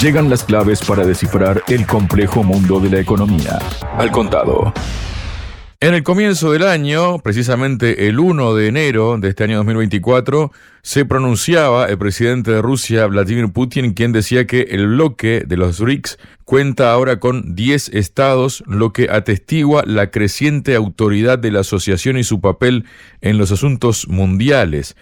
Llegan las claves para descifrar el complejo mundo de la economía. Al contado. En el comienzo del año, precisamente el 1 de enero de este año 2024, se pronunciaba el presidente de Rusia, Vladimir Putin, quien decía que el bloque de los BRICS cuenta ahora con 10 estados, lo que atestigua la creciente autoridad de la asociación y su papel en los asuntos mundiales.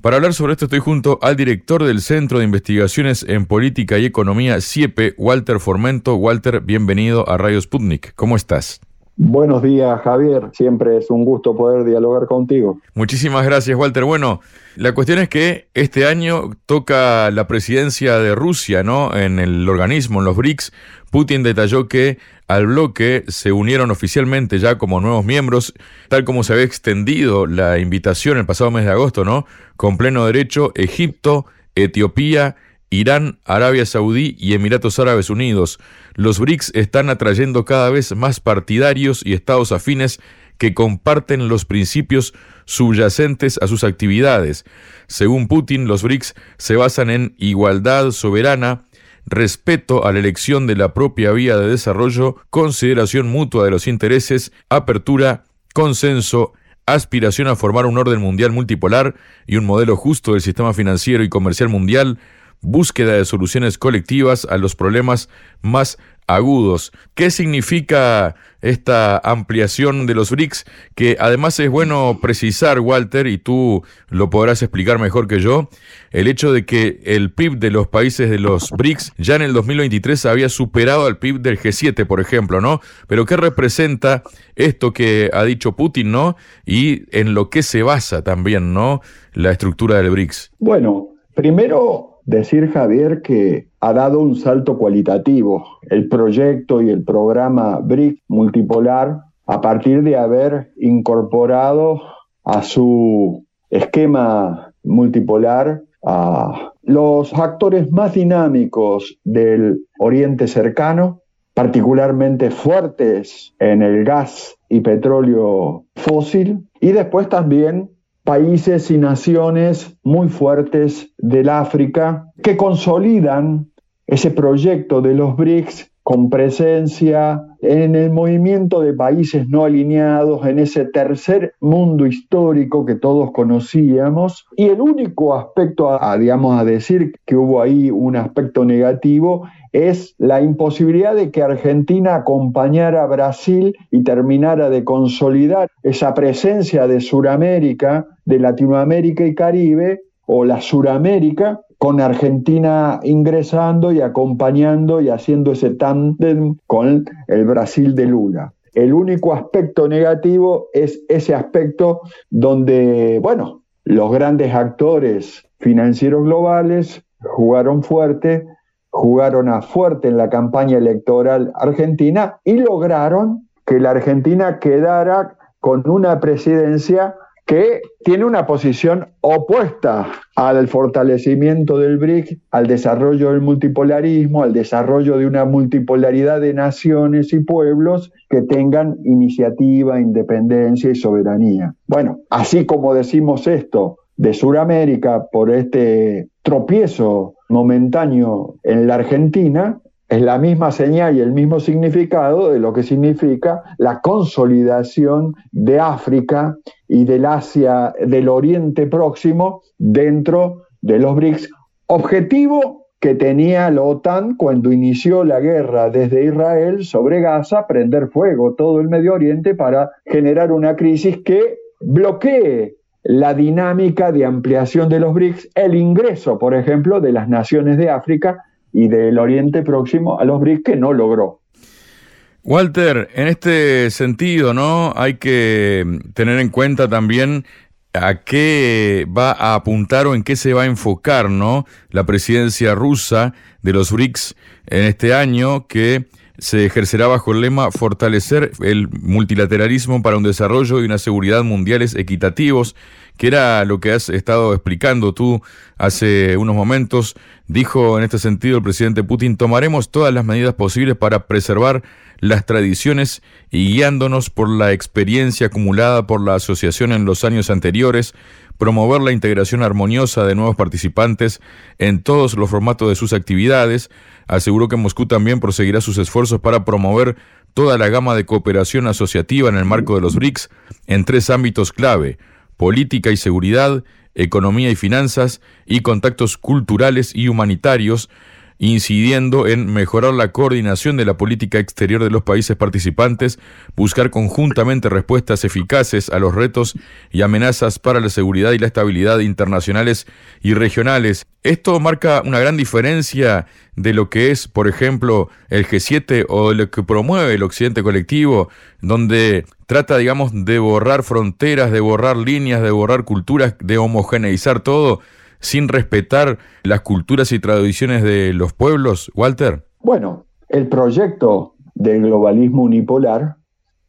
Para hablar sobre esto estoy junto al director del Centro de Investigaciones en Política y Economía, CIEPE, Walter Formento. Walter, bienvenido a Radio Sputnik. ¿Cómo estás? Buenos días, Javier. Siempre es un gusto poder dialogar contigo. Muchísimas gracias, Walter. Bueno, la cuestión es que este año toca la presidencia de Rusia, ¿no? En el organismo, en los BRICS. Putin detalló que al bloque se unieron oficialmente ya como nuevos miembros, tal como se había extendido la invitación el pasado mes de agosto, ¿no? Con pleno derecho, Egipto, Etiopía, Irán, Arabia Saudí y Emiratos Árabes Unidos. Los BRICS están atrayendo cada vez más partidarios y estados afines que comparten los principios subyacentes a sus actividades. Según Putin, los BRICS se basan en igualdad soberana, respeto a la elección de la propia vía de desarrollo, consideración mutua de los intereses, apertura, consenso, aspiración a formar un orden mundial multipolar y un modelo justo del sistema financiero y comercial mundial, búsqueda de soluciones colectivas a los problemas más agudos. ¿Qué significa esta ampliación de los BRICS? Que además es bueno precisar, Walter, y tú lo podrás explicar mejor que yo, el hecho de que el PIB de los países de los BRICS ya en el 2023 había superado al PIB del G7, por ejemplo, ¿no? Pero ¿qué representa esto que ha dicho Putin, ¿no? Y en lo que se basa también, ¿no? La estructura del BRICS. Bueno, primero decir, Javier, que ha dado un salto cualitativo el proyecto y el programa BRIC multipolar a partir de haber incorporado a su esquema multipolar a los actores más dinámicos del Oriente cercano, particularmente fuertes en el gas y petróleo fósil, y después también países y naciones muy fuertes del África que consolidan ese proyecto de los BRICS con presencia en el movimiento de países no alineados, en ese tercer mundo histórico que todos conocíamos. Y el único aspecto, digamos, a decir que hubo ahí un aspecto negativo es la imposibilidad de que Argentina acompañara a Brasil y terminara de consolidar esa presencia de Suramérica, de Latinoamérica y Caribe, o la Suramérica, con Argentina ingresando y acompañando y haciendo ese tándem con el Brasil de Lula. El único aspecto negativo es ese aspecto donde, bueno, los grandes actores financieros globales jugaron fuerte, jugaron a fuerte en la campaña electoral argentina y lograron que la Argentina quedara con una presidencia que tiene una posición opuesta al fortalecimiento del BRIC, al desarrollo del multipolarismo, al desarrollo de una multipolaridad de naciones y pueblos que tengan iniciativa, independencia y soberanía. Bueno, así como decimos esto de Sudamérica por este tropiezo momentáneo en la Argentina, es la misma señal y el mismo significado de lo que significa la consolidación de África y del Asia, del Oriente Próximo dentro de los BRICS. Objetivo que tenía la OTAN cuando inició la guerra desde Israel sobre Gaza, prender fuego todo el Medio Oriente para generar una crisis que bloquee la dinámica de ampliación de los BRICS, el ingreso, por ejemplo, de las naciones de África y del Oriente Próximo a los BRICS que no logró. Walter, en este sentido, ¿no? Hay que tener en cuenta también a qué va a apuntar o en qué se va a enfocar, ¿no? La presidencia rusa de los BRICS en este año que se ejercerá bajo el lema fortalecer el multilateralismo para un desarrollo y una seguridad mundiales equitativos, que era lo que has estado explicando tú hace unos momentos. Dijo en este sentido el presidente Putin, tomaremos todas las medidas posibles para preservar las tradiciones y guiándonos por la experiencia acumulada por la asociación en los años anteriores, promover la integración armoniosa de nuevos participantes en todos los formatos de sus actividades. Aseguró que Moscú también proseguirá sus esfuerzos para promover toda la gama de cooperación asociativa en el marco de los BRICS en tres ámbitos clave, política y seguridad, economía y finanzas y contactos culturales y humanitarios, incidiendo en mejorar la coordinación de la política exterior de los países participantes, buscar conjuntamente respuestas eficaces a los retos y amenazas para la seguridad y la estabilidad internacionales y regionales. Esto marca una gran diferencia de lo que es, por ejemplo, el G7 o lo que promueve el Occidente colectivo, donde trata, digamos, de borrar fronteras, de borrar líneas, de borrar culturas, de homogeneizar todo sin respetar las culturas y tradiciones de los pueblos, Walter? Bueno, el proyecto del globalismo unipolar,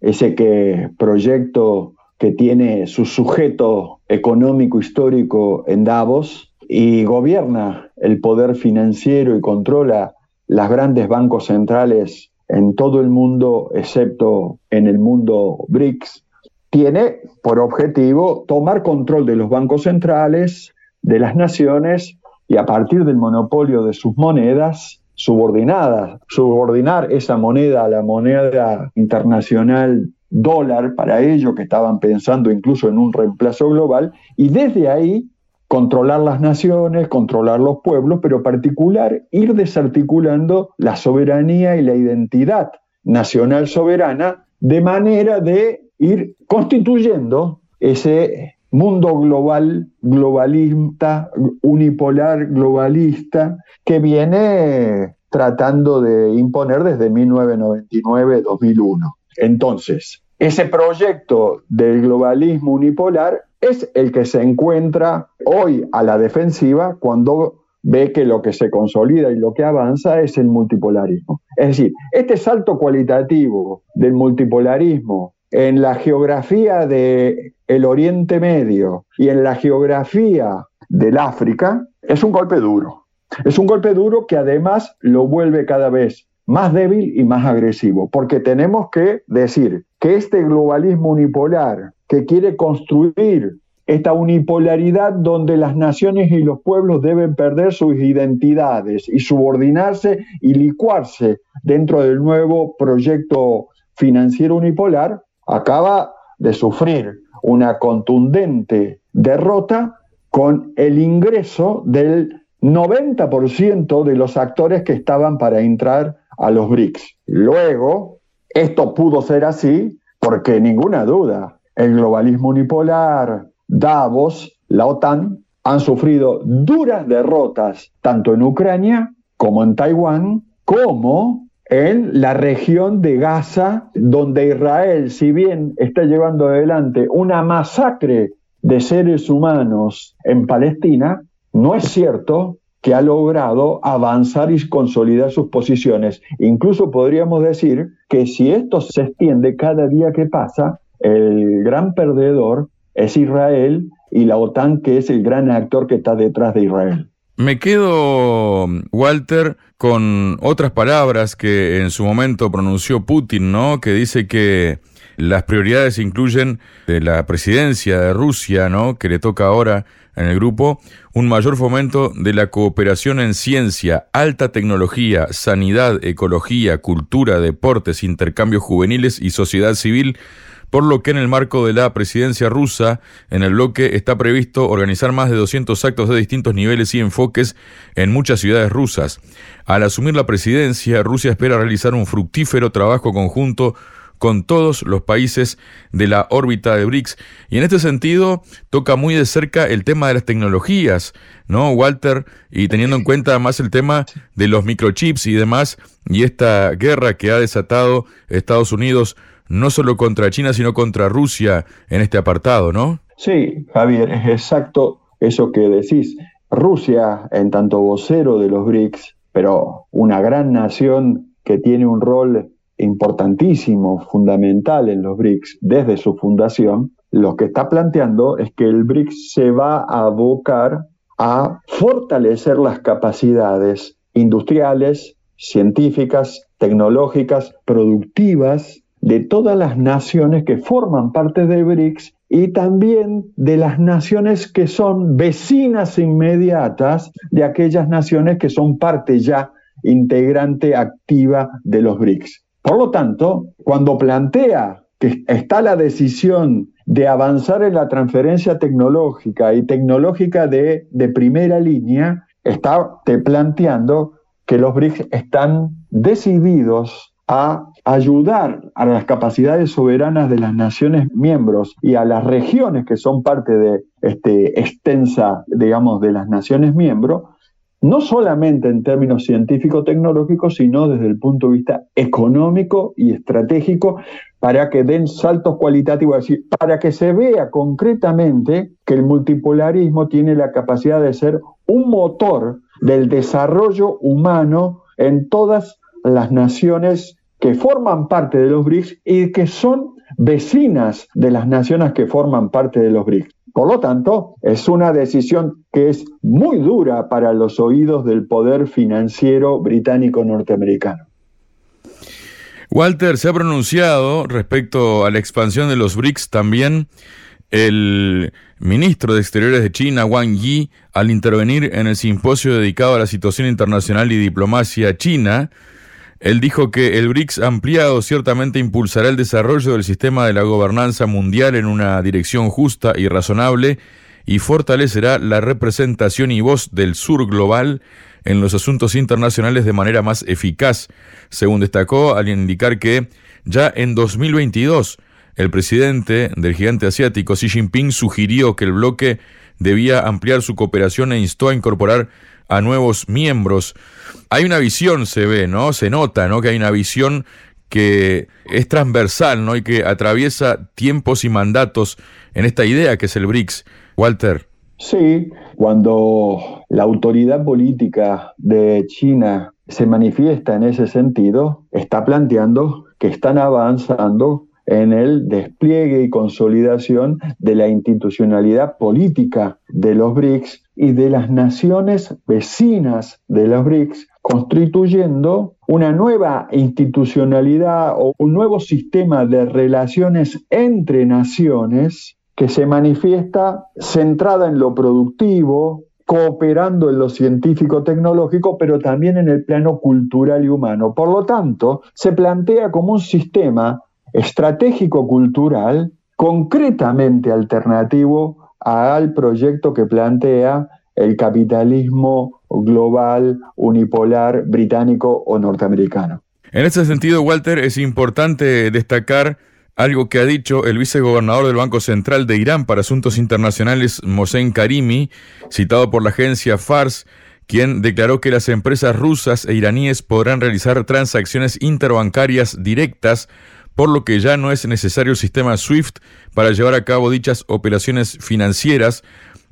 ese que proyecto que tiene su sujeto económico histórico en Davos y gobierna el poder financiero y controla las grandes bancos centrales en todo el mundo, excepto en el mundo BRICS, tiene por objetivo tomar control de los bancos centrales, de las naciones y a partir del monopolio de sus monedas subordinadas, subordinar esa moneda a la moneda internacional dólar para ello, que estaban pensando incluso en un reemplazo global, y desde ahí controlar las naciones, controlar los pueblos, pero particular ir desarticulando la soberanía y la identidad nacional soberana de manera de ir constituyendo ese mundo global, globalista, unipolar, globalista, que viene tratando de imponer desde 1999-2001. Entonces, ese proyecto del globalismo unipolar es el que se encuentra hoy a la defensiva cuando ve que lo que se consolida y lo que avanza es el multipolarismo. Es decir, este salto cualitativo del multipolarismo en la geografía del el Oriente Medio y en la geografía del África es un golpe duro. Es un golpe duro que además lo vuelve cada vez más débil y más agresivo, porque tenemos que decir que este globalismo unipolar que quiere construir esta unipolaridad donde las naciones y los pueblos deben perder sus identidades y subordinarse y licuarse dentro del nuevo proyecto financiero unipolar, acaba de sufrir una contundente derrota con el ingreso del 90% de los actores que estaban para entrar a los BRICS. Luego, esto pudo ser así porque ninguna duda, el globalismo unipolar, Davos, la OTAN, han sufrido duras derrotas tanto en Ucrania como en Taiwán, como en la región de Gaza, donde Israel, si bien está llevando adelante una masacre de seres humanos en Palestina, no es cierto que ha logrado avanzar y consolidar sus posiciones. Incluso podríamos decir que si esto se extiende cada día que pasa, el gran perdedor es Israel y la OTAN, que es el gran actor que está detrás de Israel. Me quedo, Walter, con otras palabras que en su momento pronunció Putin, ¿no? Que dice que las prioridades incluyen de la presidencia de Rusia, ¿no? Que le toca ahora en el grupo, un mayor fomento de la cooperación en ciencia, alta tecnología, sanidad, ecología, cultura, deportes, intercambios juveniles y sociedad civil por lo que en el marco de la presidencia rusa, en el bloque está previsto organizar más de 200 actos de distintos niveles y enfoques en muchas ciudades rusas. Al asumir la presidencia, Rusia espera realizar un fructífero trabajo conjunto con todos los países de la órbita de BRICS. Y en este sentido, toca muy de cerca el tema de las tecnologías, ¿no, Walter? Y teniendo en cuenta además el tema de los microchips y demás, y esta guerra que ha desatado Estados Unidos no solo contra China, sino contra Rusia en este apartado, ¿no? Sí, Javier, es exacto eso que decís. Rusia, en tanto vocero de los BRICS, pero una gran nación que tiene un rol importantísimo, fundamental en los BRICS desde su fundación, lo que está planteando es que el BRICS se va a abocar a fortalecer las capacidades industriales, científicas, tecnológicas, productivas de todas las naciones que forman parte de BRICS y también de las naciones que son vecinas inmediatas de aquellas naciones que son parte ya integrante activa de los BRICS. Por lo tanto, cuando plantea que está la decisión de avanzar en la transferencia tecnológica y tecnológica de, de primera línea, está planteando que los BRICS están decididos a ayudar a las capacidades soberanas de las naciones miembros y a las regiones que son parte de este, extensa, digamos, de las naciones miembros, no solamente en términos científico-tecnológicos, sino desde el punto de vista económico y estratégico, para que den saltos cualitativos, es decir, para que se vea concretamente que el multipolarismo tiene la capacidad de ser un motor del desarrollo humano en todas las naciones que forman parte de los BRICS y que son vecinas de las naciones que forman parte de los BRICS. Por lo tanto, es una decisión que es muy dura para los oídos del poder financiero británico norteamericano. Walter, se ha pronunciado respecto a la expansión de los BRICS también el ministro de Exteriores de China, Wang Yi, al intervenir en el simposio dedicado a la situación internacional y diplomacia china, él dijo que el BRICS ampliado ciertamente impulsará el desarrollo del sistema de la gobernanza mundial en una dirección justa y razonable y fortalecerá la representación y voz del sur global en los asuntos internacionales de manera más eficaz, según destacó al indicar que ya en 2022 el presidente del gigante asiático Xi Jinping sugirió que el bloque debía ampliar su cooperación e instó a incorporar a nuevos miembros. Hay una visión, se ve, ¿no? Se nota, ¿no? Que hay una visión que es transversal, ¿no? Y que atraviesa tiempos y mandatos en esta idea que es el BRICS. Walter. Sí, cuando la autoridad política de China se manifiesta en ese sentido, está planteando que están avanzando en el despliegue y consolidación de la institucionalidad política de los BRICS y de las naciones vecinas de los BRICS, constituyendo una nueva institucionalidad o un nuevo sistema de relaciones entre naciones que se manifiesta centrada en lo productivo, cooperando en lo científico-tecnológico, pero también en el plano cultural y humano. Por lo tanto, se plantea como un sistema estratégico-cultural concretamente alternativo al proyecto que plantea el capitalismo global, unipolar, británico o norteamericano. En ese sentido, Walter, es importante destacar algo que ha dicho el vicegobernador del Banco Central de Irán para Asuntos Internacionales, Mohsen Karimi, citado por la agencia FARS, quien declaró que las empresas rusas e iraníes podrán realizar transacciones interbancarias directas por lo que ya no es necesario el sistema SWIFT para llevar a cabo dichas operaciones financieras.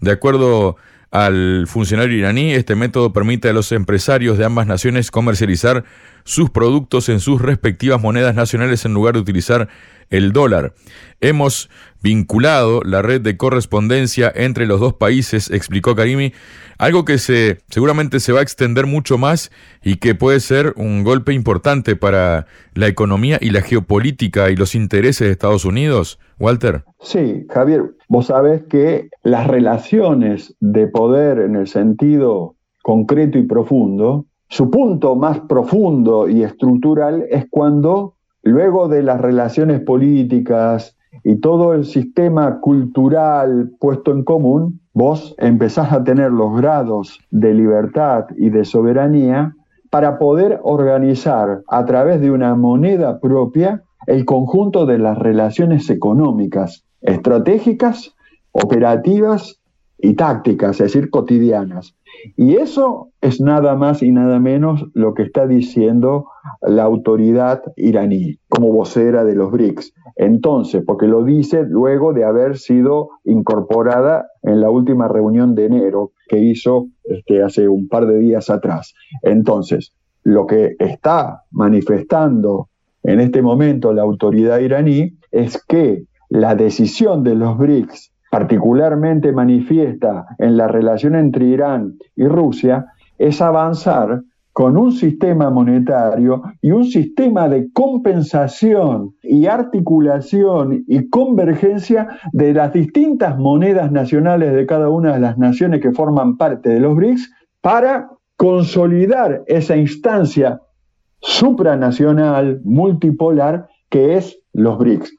De acuerdo al funcionario iraní, este método permite a los empresarios de ambas naciones comercializar sus productos en sus respectivas monedas nacionales en lugar de utilizar el dólar. Hemos vinculado la red de correspondencia entre los dos países, explicó Karimi, algo que se seguramente se va a extender mucho más y que puede ser un golpe importante para la economía y la geopolítica y los intereses de Estados Unidos. Walter. Sí, Javier, vos sabés que las relaciones de poder en el sentido concreto y profundo, su punto más profundo y estructural es cuando luego de las relaciones políticas y todo el sistema cultural puesto en común, vos empezás a tener los grados de libertad y de soberanía para poder organizar a través de una moneda propia el conjunto de las relaciones económicas, estratégicas, operativas y tácticas, es decir, cotidianas. Y eso es nada más y nada menos lo que está diciendo la autoridad iraní como vocera de los BRICS. Entonces, porque lo dice luego de haber sido incorporada en la última reunión de enero que hizo este, hace un par de días atrás. Entonces, lo que está manifestando en este momento la autoridad iraní es que la decisión de los BRICS particularmente manifiesta en la relación entre Irán y Rusia, es avanzar con un sistema monetario y un sistema de compensación y articulación y convergencia de las distintas monedas nacionales de cada una de las naciones que forman parte de los BRICS para consolidar esa instancia supranacional, multipolar, que es los BRICS.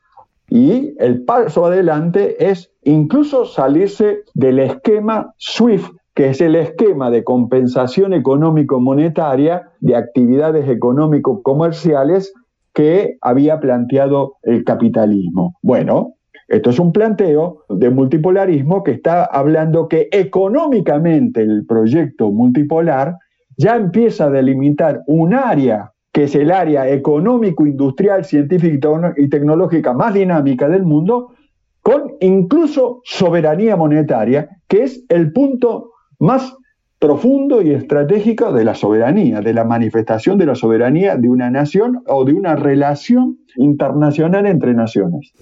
Y el paso adelante es incluso salirse del esquema SWIFT que es el esquema de compensación económico-monetaria de actividades económico-comerciales que había planteado el capitalismo. Bueno, esto es un planteo de multipolarismo que está hablando que económicamente el proyecto multipolar ya empieza a delimitar un área que es el área económico, industrial, científica y tecnológica más dinámica del mundo, con incluso soberanía monetaria, que es el punto más profundo y estratégico de la soberanía, de la manifestación de la soberanía de una nación o de una relación internacional entre naciones.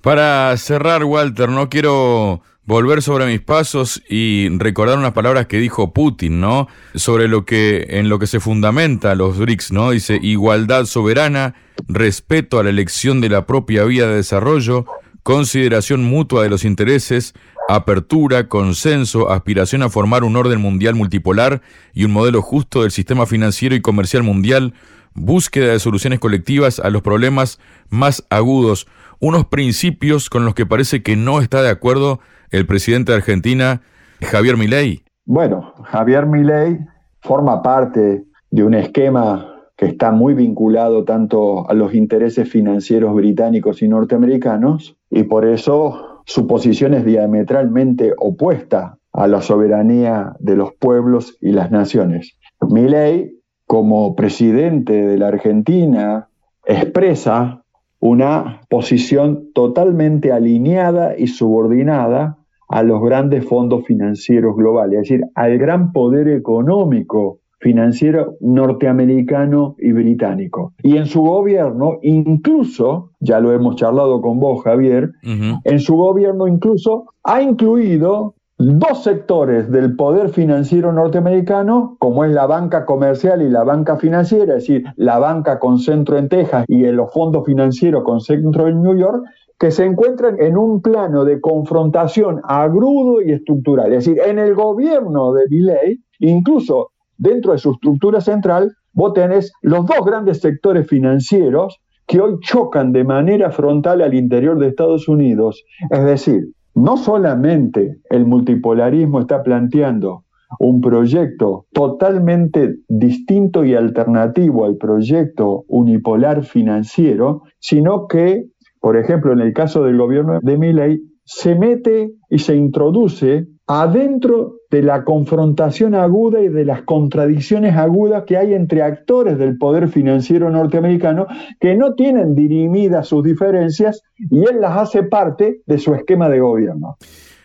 Para cerrar, Walter, no quiero volver sobre mis pasos y recordar unas palabras que dijo Putin, ¿no? Sobre lo que en lo que se fundamenta los BRICS, ¿no? Dice igualdad soberana, respeto a la elección de la propia vía de desarrollo, consideración mutua de los intereses, apertura, consenso, aspiración a formar un orden mundial multipolar y un modelo justo del sistema financiero y comercial mundial, búsqueda de soluciones colectivas a los problemas más agudos, unos principios con los que parece que no está de acuerdo el presidente de Argentina, Javier Milei. Bueno, Javier Milei forma parte de un esquema que está muy vinculado tanto a los intereses financieros británicos y norteamericanos, y por eso su posición es diametralmente opuesta a la soberanía de los pueblos y las naciones. Milei, como presidente de la Argentina, expresa una posición totalmente alineada y subordinada a los grandes fondos financieros globales, es decir, al gran poder económico financiero norteamericano y británico. Y en su gobierno, incluso, ya lo hemos charlado con vos, Javier, en su gobierno incluso ha incluido dos sectores del poder financiero norteamericano, como es la banca comercial y la banca financiera, es decir, la banca con centro en Texas y los fondos financieros con centro en New York, que se encuentran en un plano de confrontación agrudo y estructural. Es decir, en el gobierno de Milley, incluso dentro de su estructura central, vos tenés los dos grandes sectores financieros que hoy chocan de manera frontal al interior de Estados Unidos. Es decir, no solamente el multipolarismo está planteando un proyecto totalmente distinto y alternativo al proyecto unipolar financiero, sino que, por ejemplo, en el caso del gobierno de Milley, se mete y se introduce adentro de la confrontación aguda y de las contradicciones agudas que hay entre actores del poder financiero norteamericano que no tienen dirimidas sus diferencias y él las hace parte de su esquema de gobierno.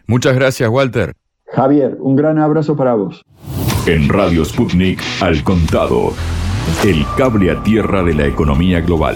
Muchas gracias, Walter. Javier, un gran abrazo para vos. En Radio Sputnik, al contado, el cable a tierra de la economía global.